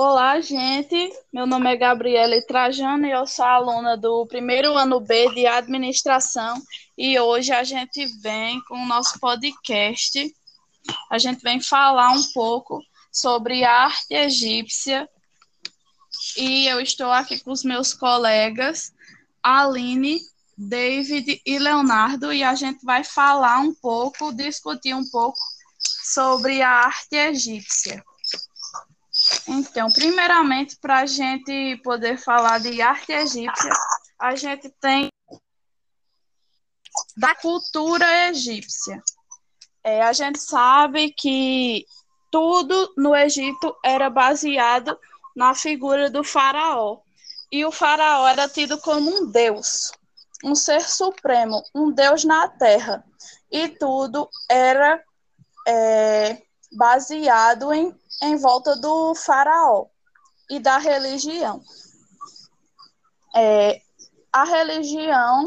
Olá, gente. Meu nome é Gabriela Trajano e eu sou aluna do primeiro ano B de administração. E hoje a gente vem com o nosso podcast. A gente vem falar um pouco sobre arte egípcia. E eu estou aqui com os meus colegas, Aline, David e Leonardo, e a gente vai falar um pouco, discutir um pouco sobre a arte egípcia. Então, primeiramente, para a gente poder falar de arte egípcia, a gente tem da cultura egípcia. É, a gente sabe que tudo no Egito era baseado na figura do faraó. E o faraó era tido como um deus, um ser supremo, um deus na terra. E tudo era é, baseado em em volta do faraó e da religião. É, a religião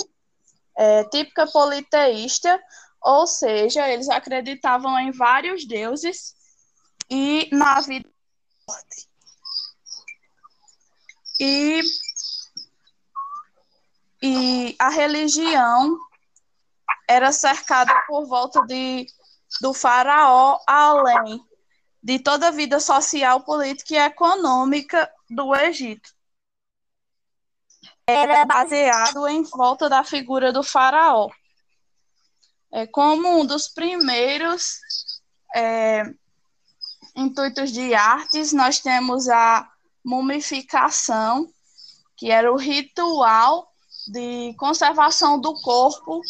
é, típica politeísta, ou seja, eles acreditavam em vários deuses e na vida morte. E, e a religião era cercada por volta de, do faraó além de toda a vida social, política e econômica do Egito. Era baseado em volta da figura do faraó. É, como um dos primeiros é, intuitos de artes, nós temos a mumificação, que era o ritual de conservação do corpo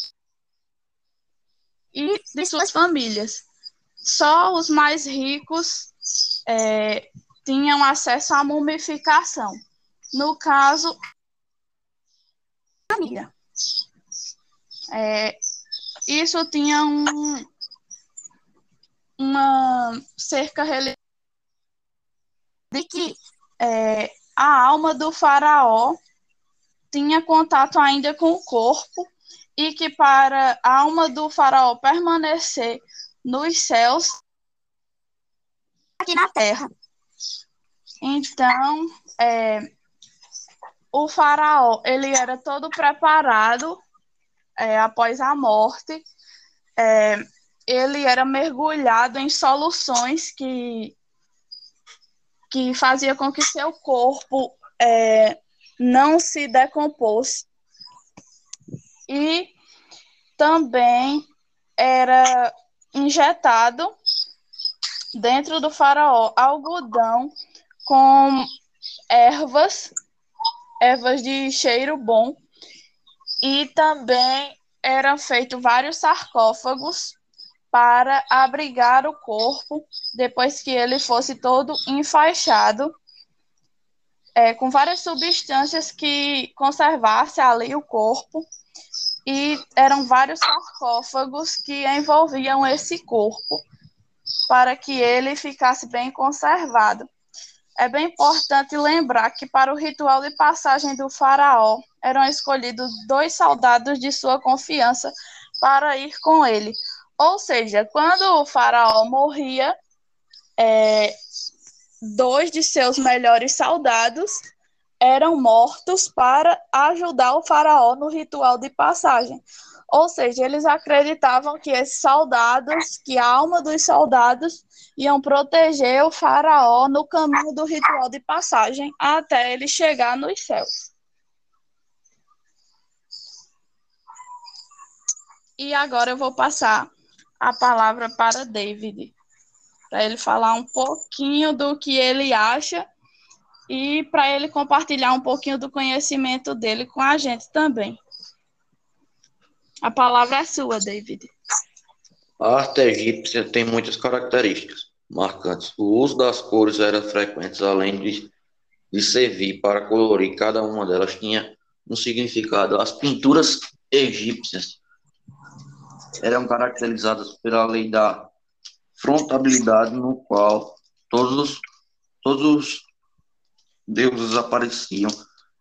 e de suas famílias só os mais ricos é, tinham acesso à mumificação. No caso, família. É, isso tinha um, uma cerca de que é, a alma do faraó tinha contato ainda com o corpo e que para a alma do faraó permanecer nos céus aqui na terra. Então, é, o faraó ele era todo preparado é, após a morte. É, ele era mergulhado em soluções que que fazia com que seu corpo é, não se decompôs e também era injetado dentro do faraó algodão com ervas, ervas de cheiro bom, e também eram feitos vários sarcófagos para abrigar o corpo depois que ele fosse todo enfaixado, é, com várias substâncias que conservasse ali o corpo e eram vários sarcófagos que envolviam esse corpo para que ele ficasse bem conservado. É bem importante lembrar que para o ritual de passagem do faraó eram escolhidos dois soldados de sua confiança para ir com ele. Ou seja, quando o faraó morria, é, dois de seus melhores soldados eram mortos para ajudar o faraó no ritual de passagem. Ou seja, eles acreditavam que esses soldados, que a alma dos soldados iam proteger o faraó no caminho do ritual de passagem até ele chegar nos céus. E agora eu vou passar a palavra para David, para ele falar um pouquinho do que ele acha e para ele compartilhar um pouquinho do conhecimento dele com a gente também. A palavra é sua, David. A arte egípcia tem muitas características marcantes. O uso das cores era frequente, além de, de servir para colorir cada uma delas, tinha um significado. As pinturas egípcias eram caracterizadas pela lei da frontabilidade, no qual todos, todos deuses apareciam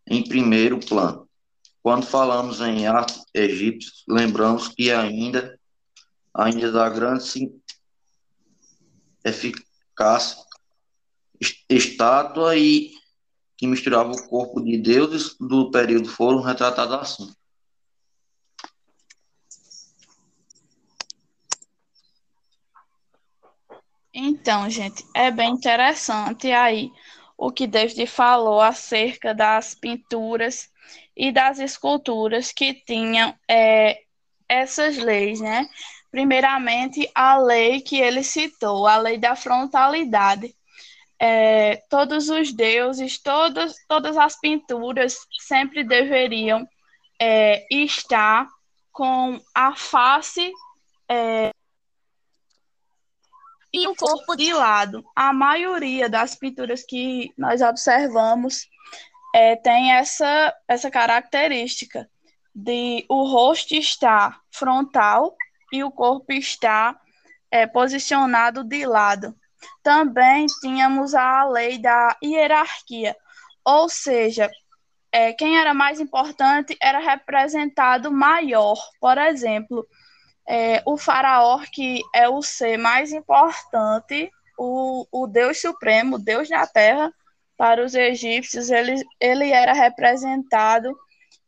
em primeiro plano. Quando falamos em arte egípcia, lembramos que ainda, ainda da grande eficácia estátua e que misturava o corpo de deuses do período foram retratados assim. Então, gente, é bem interessante aí o que David falou acerca das pinturas e das esculturas que tinham é, essas leis, né? Primeiramente, a lei que ele citou, a lei da frontalidade. É, todos os deuses, todas, todas as pinturas sempre deveriam é, estar com a face é, e o corpo de lado. A maioria das pinturas que nós observamos é, tem essa, essa característica de o rosto estar frontal e o corpo estar é, posicionado de lado. Também tínhamos a lei da hierarquia, ou seja, é, quem era mais importante era representado maior. Por exemplo, é, o faraó, que é o ser mais importante, o, o Deus Supremo, Deus da Terra, para os egípcios, ele, ele era representado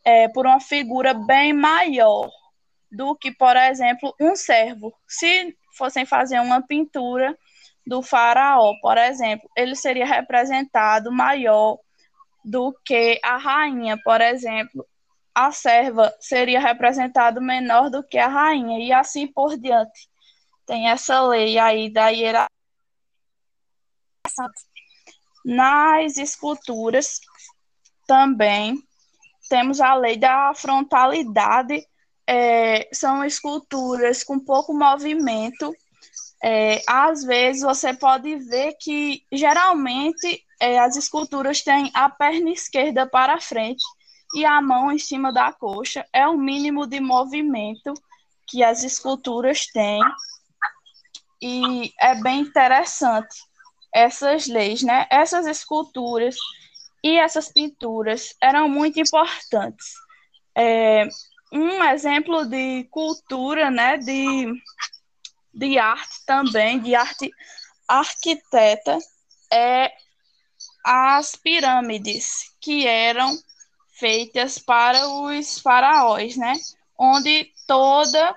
é, por uma figura bem maior do que, por exemplo, um servo. Se fossem fazer uma pintura do faraó, por exemplo, ele seria representado maior do que a rainha, por exemplo, a serva seria representado menor do que a rainha, e assim por diante. Tem essa lei aí da hierarquia. Nas esculturas também temos a lei da frontalidade, é, são esculturas com pouco movimento. É, às vezes você pode ver que geralmente é, as esculturas têm a perna esquerda para frente e a mão em cima da coxa é o mínimo de movimento que as esculturas têm. E é bem interessante essas leis, né? Essas esculturas e essas pinturas eram muito importantes. É, um exemplo de cultura, né? De, de arte também, de arte arquiteta, é as pirâmides, que eram feitas para os faraós, né? Onde toda,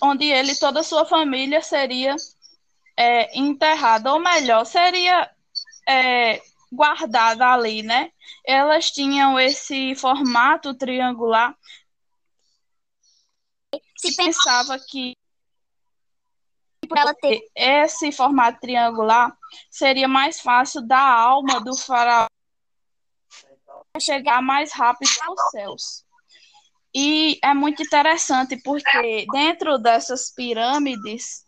onde ele toda a sua família seria é, enterrada, ou melhor, seria é, guardada ali, né? Elas tinham esse formato triangular. Se pensava que por ela ter esse formato triangular, seria mais fácil da alma do faraó chegar mais rápido aos céus. E é muito interessante porque dentro dessas pirâmides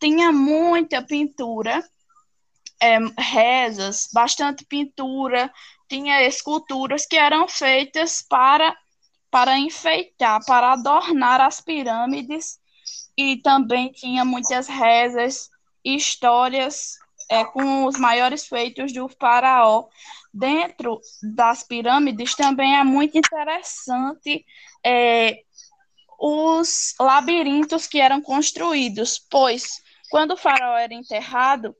tinha muita pintura, é, rezas, bastante pintura, tinha esculturas que eram feitas para, para enfeitar, para adornar as pirâmides, e também tinha muitas rezas, histórias é, com os maiores feitos do faraó dentro das pirâmides também é muito interessante é, os labirintos que eram construídos, pois quando o faraó era enterrado,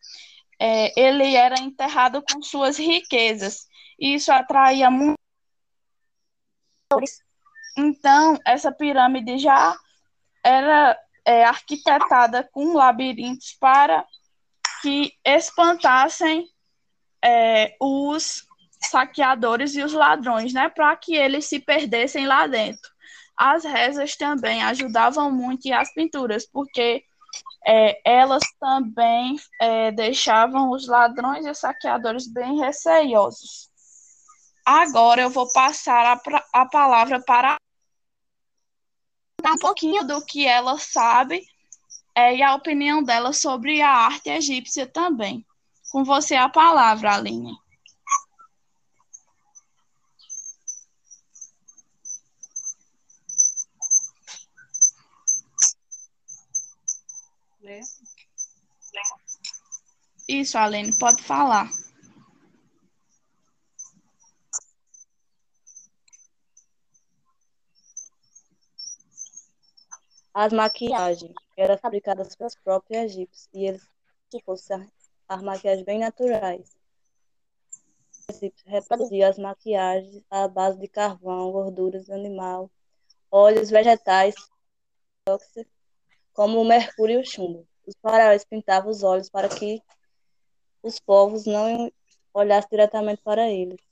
é, ele era enterrado com suas riquezas, e isso atraía muito. Então, essa pirâmide já era é, arquitetada com labirintos para que espantassem é, os saqueadores e os ladrões, né, para que eles se perdessem lá dentro. As rezas também ajudavam muito e as pinturas, porque é, elas também é, deixavam os ladrões e os saqueadores bem receiosos. Agora eu vou passar a, a palavra para um pouquinho do que ela sabe é, e a opinião dela sobre a arte egípcia também. Com você a palavra, Aline. Isso, Aline, pode falar. As maquiagens eram fabricadas pelos próprios egípcios e eles, se fossem as maquiagens bem naturais. reproduzia as maquiagens à base de carvão, gorduras animal, óleos vegetais, como o mercúrio e o chumbo. Os faraós pintavam os olhos para que os povos não olhassem diretamente para eles.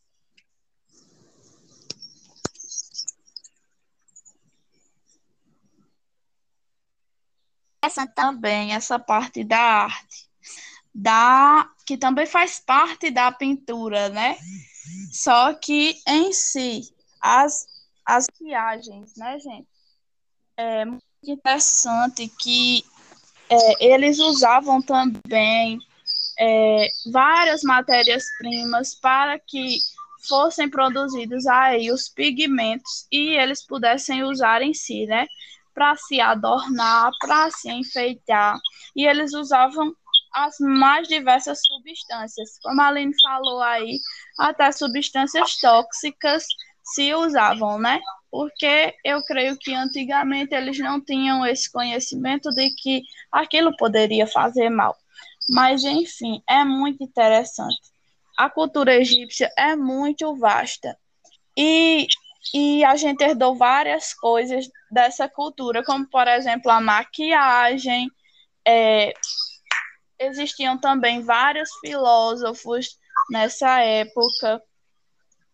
Essa também, essa parte da arte, da que também faz parte da pintura, né? Só que em si, as, as viagens, né, gente? É muito interessante que é, eles usavam também é, várias matérias-primas para que fossem produzidos aí os pigmentos e eles pudessem usar em si, né? Para se adornar, para se enfeitar. E eles usavam as mais diversas substâncias. Como a Aline falou aí, até substâncias tóxicas se usavam, né? Porque eu creio que antigamente eles não tinham esse conhecimento de que aquilo poderia fazer mal. Mas, enfim, é muito interessante. A cultura egípcia é muito vasta. E, e a gente herdou várias coisas dessa cultura, como, por exemplo, a maquiagem, é, existiam também vários filósofos nessa época,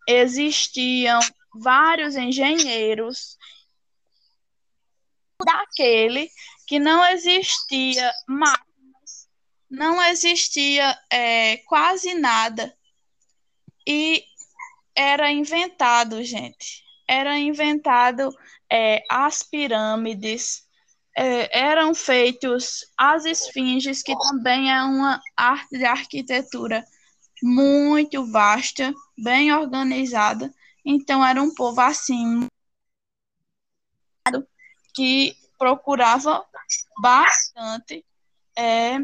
existiam vários engenheiros daquele que não existia máquinas, não existia é, quase nada. E era inventado, gente, era inventado é, as pirâmides, é, eram feitos as esfinges, que também é uma arte de arquitetura muito vasta, bem organizada. Então, era um povo assim que procurava bastante é,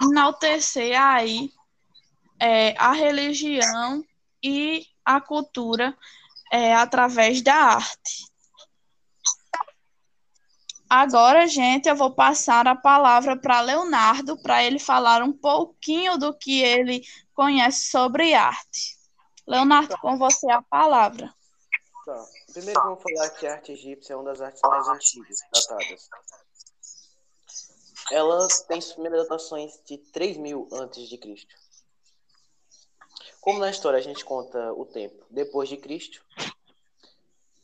enaltecer aí é, a religião e a cultura é, através da arte. Agora, gente, eu vou passar a palavra para Leonardo para ele falar um pouquinho do que ele conhece sobre arte. Leonardo, com você a palavra. Tá. Primeiro vamos falar que a arte egípcia é uma das artes mais antigas datadas. Ela tem suas primeiras datações de 3 mil antes de Cristo. Como na história a gente conta o tempo depois de Cristo,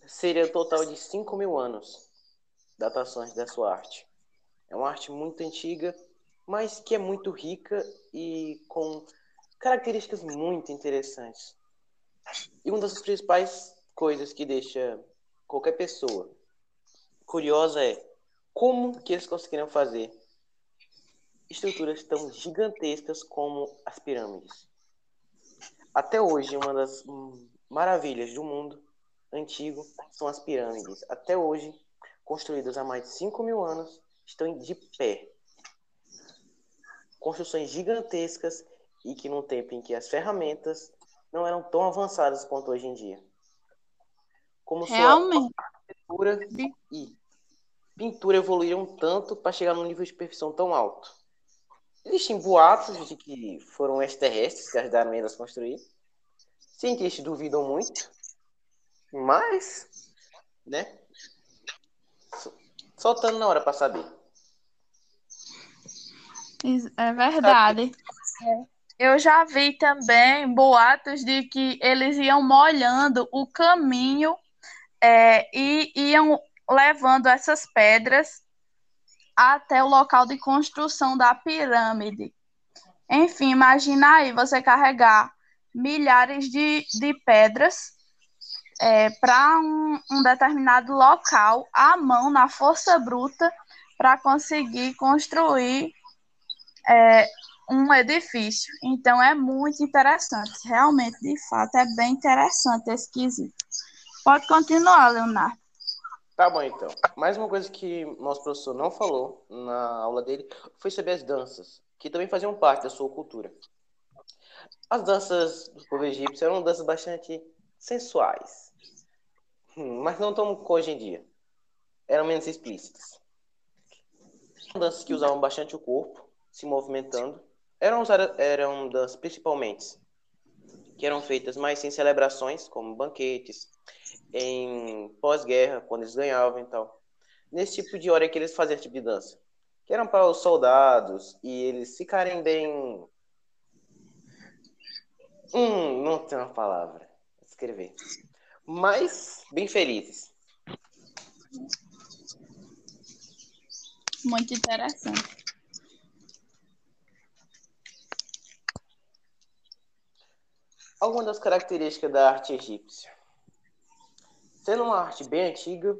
seria um total de 5 mil anos datações da sua arte. É uma arte muito antiga, mas que é muito rica e com características muito interessantes. E uma das principais coisas que deixa qualquer pessoa curiosa é como que eles conseguiram fazer estruturas tão gigantescas como as pirâmides. Até hoje, uma das maravilhas do mundo antigo são as pirâmides. Até hoje, construídas há mais de 5 mil anos, estão de pé. Construções gigantescas e que num tempo em que as ferramentas não eram tão avançadas quanto hoje em dia. Como Realmente. sua arquitetura e pintura evoluíram tanto para chegar num nível de perfeição tão alto. Existem boatos de que foram extraterrestres que ajudaram eles a construir. Cientistas duvidam muito, mas, né? Soltando na hora para saber. É verdade. Eu já vi também boatos de que eles iam molhando o caminho é, e iam levando essas pedras até o local de construção da pirâmide. Enfim, imagina aí você carregar milhares de, de pedras é, para um, um determinado local à mão, na força bruta, para conseguir construir é, um edifício. Então é muito interessante, realmente, de fato, é bem interessante esse quesito. Pode continuar, Leonardo. Tá bom, então. Mais uma coisa que nosso professor não falou na aula dele foi sobre as danças, que também faziam parte da sua cultura. As danças do povo egípcio eram danças bastante sensuais, Hum, mas não tão como hoje em dia. Eram menos explícitas. Danças que usavam bastante o corpo, se movimentando. Eram, eram danças principalmente que eram feitas mais em celebrações, como banquetes, em pós-guerra, quando eles ganhavam e tal. Nesse tipo de hora é que eles faziam tipo de dança, que eram para os soldados e eles ficarem bem. Hum, não tem uma palavra. Escrever. Mas bem felizes. Muito interessante. Algumas das características da arte egípcia. Sendo uma arte bem antiga,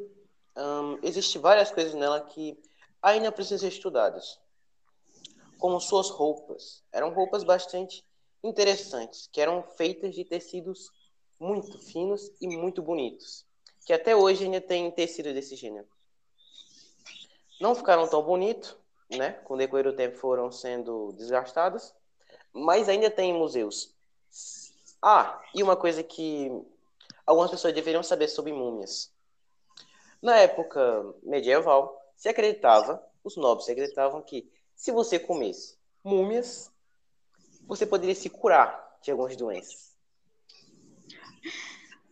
hum, existem várias coisas nela que ainda precisam ser estudadas. Como suas roupas. Eram roupas bastante interessantes, que eram feitas de tecidos muito finos e muito bonitos, que até hoje ainda tem tecido desse gênero. Não ficaram tão bonitos, né? Com o decorrer do tempo foram sendo desgastados, mas ainda tem museus. Ah, e uma coisa que algumas pessoas deveriam saber sobre múmias. Na época medieval, se acreditava, os nobres acreditavam que se você comesse múmias, você poderia se curar de algumas doenças.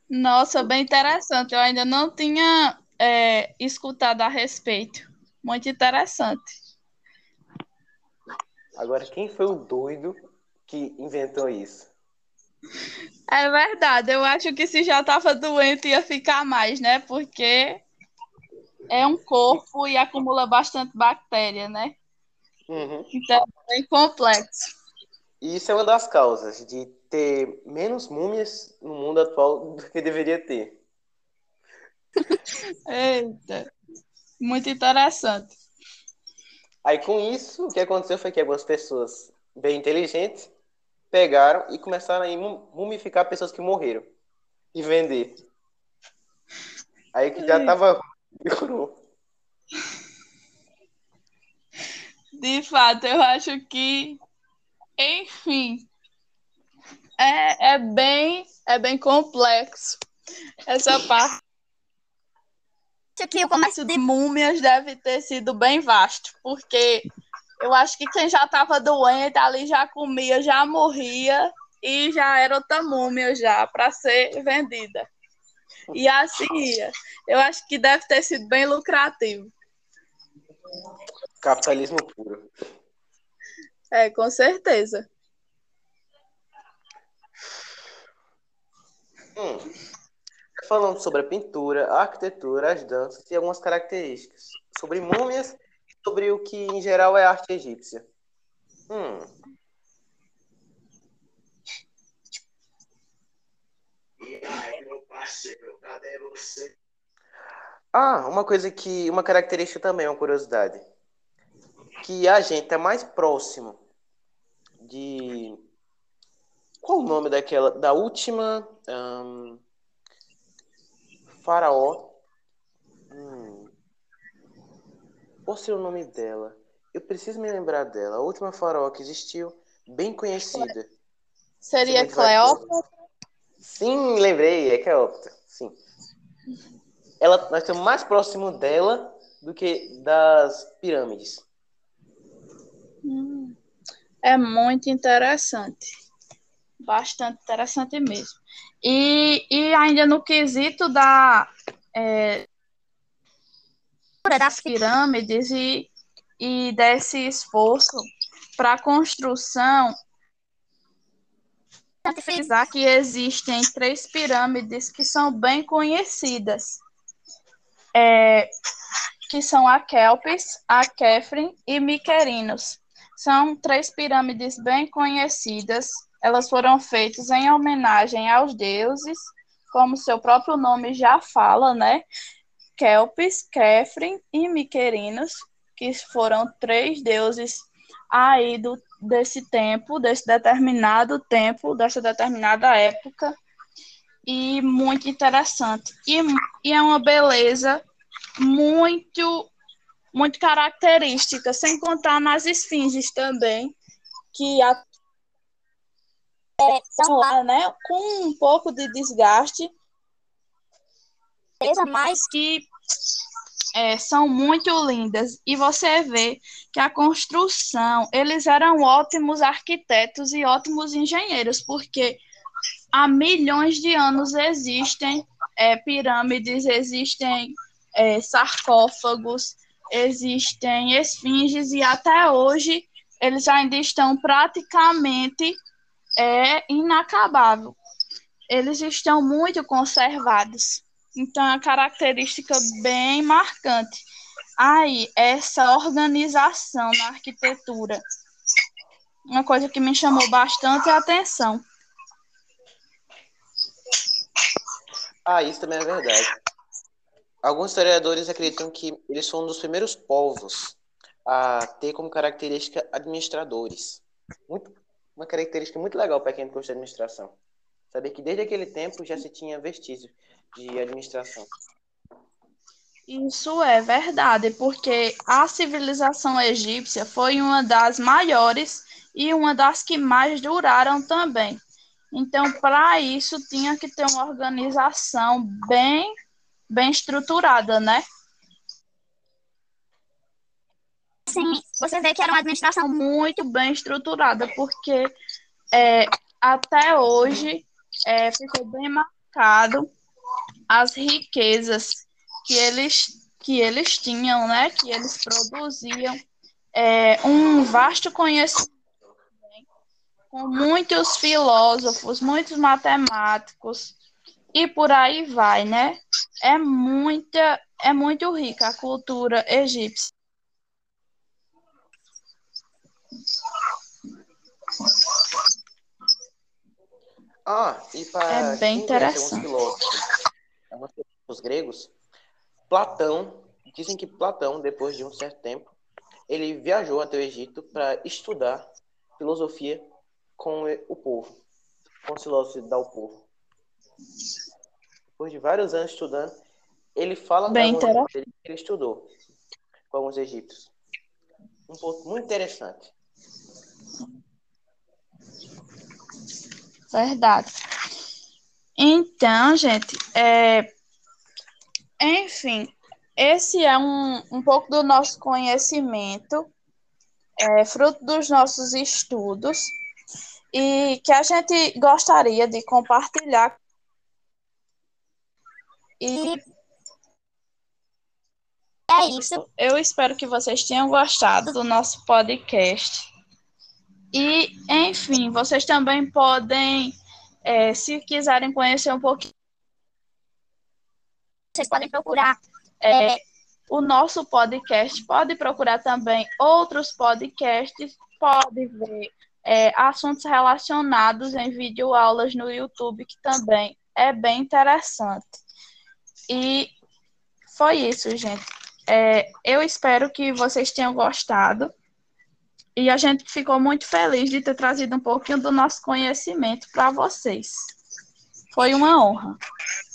Nossa, bem interessante. Eu ainda não tinha é, escutado a respeito. Muito interessante. Agora, quem foi o doido que inventou isso? É verdade, eu acho que se já estava doente ia ficar mais, né? Porque é um corpo e acumula bastante bactéria, né? Uhum. Então é bem complexo. E isso é uma das causas de ter menos múmias no mundo atual do que deveria ter. Eita, muito interessante. Aí com isso, o que aconteceu foi que algumas pessoas bem inteligentes pegaram e começaram a mumificar pessoas que morreram e vender. Aí que já tava. De fato, eu acho que, enfim, é, é bem é bem complexo essa parte. Acho que o comércio de múmias deve ter sido bem vasto, porque eu acho que quem já estava doente ali já comia, já morria e já era outra múmia já para ser vendida. E assim ia. Eu acho que deve ter sido bem lucrativo. Capitalismo puro. É, com certeza. Hum. Falando sobre a pintura, a arquitetura, as danças e algumas características. Sobre múmias sobre o que em geral é arte egípcia. Hum. Ah, uma coisa que. Uma característica também, uma curiosidade. Que a gente é mais próximo de. Qual o nome daquela. Da última. Um, faraó Qual seria o nome dela? Eu preciso me lembrar dela. A última faraó que existiu, bem conhecida. Seria Cleópatra? Sim, lembrei, é Cleópatra. Sim. Ela, nós estamos mais próximo dela do que das pirâmides. Hum, é muito interessante. Bastante interessante mesmo. E, e ainda no quesito da. É, das pirâmides e, e desse esforço para a construção, frisar que existem três pirâmides que são bem conhecidas, é, que são a Kelpis, a Kefren e Miquerinos. São três pirâmides bem conhecidas. Elas foram feitas em homenagem aos deuses, como seu próprio nome já fala, né? Kelpis, Kefren e Miquerinos, que foram três deuses aí do, desse tempo, desse determinado tempo, dessa determinada época, e muito interessante. E, e é uma beleza muito, muito característica, sem contar nas esfinges também, que a, é, são lá, né, com um pouco de desgaste, mas que é, são muito lindas. E você vê que a construção, eles eram ótimos arquitetos e ótimos engenheiros, porque há milhões de anos existem é, pirâmides, existem é, sarcófagos, existem esfinges e até hoje eles ainda estão praticamente é, inacabável. Eles estão muito conservados. Então, é uma característica bem marcante. Aí, essa organização na arquitetura. Uma coisa que me chamou bastante a atenção. Ah, isso também é verdade. Alguns historiadores acreditam que eles foram um dos primeiros povos a ter como característica administradores. Muito, uma característica muito legal para quem gosta de administração. Saber que desde aquele tempo já se tinha vestígio de administração. Isso é verdade, porque a civilização egípcia foi uma das maiores e uma das que mais duraram também. Então, para isso, tinha que ter uma organização bem, bem estruturada, né? Sim, você vê que era uma administração muito bem estruturada, porque é, até hoje é, ficou bem marcado as riquezas que eles, que eles tinham, né? Que eles produziam. É, um vasto conhecimento com muitos filósofos, muitos matemáticos e por aí vai, né? É muita, é muito rica a cultura egípcia. Ah, e para é bem interessante. Filósofos, os gregos, Platão, dizem que Platão, depois de um certo tempo, ele viajou até o Egito para estudar filosofia com o povo, com os filósofos o povo. Depois de vários anos estudando, ele fala Bem que ele estudou com alguns egípcios. Um ponto muito interessante. Verdade. Então, gente, é... enfim, esse é um, um pouco do nosso conhecimento, é, fruto dos nossos estudos e que a gente gostaria de compartilhar. E é isso. Eu espero que vocês tenham gostado do nosso podcast. E, enfim, vocês também podem, é, se quiserem conhecer um pouquinho, vocês podem procurar é, o nosso podcast, pode procurar também outros podcasts, pode ver é, assuntos relacionados em videoaulas no YouTube, que também é bem interessante. E foi isso, gente. É, eu espero que vocês tenham gostado. E a gente ficou muito feliz de ter trazido um pouquinho do nosso conhecimento para vocês. Foi uma honra.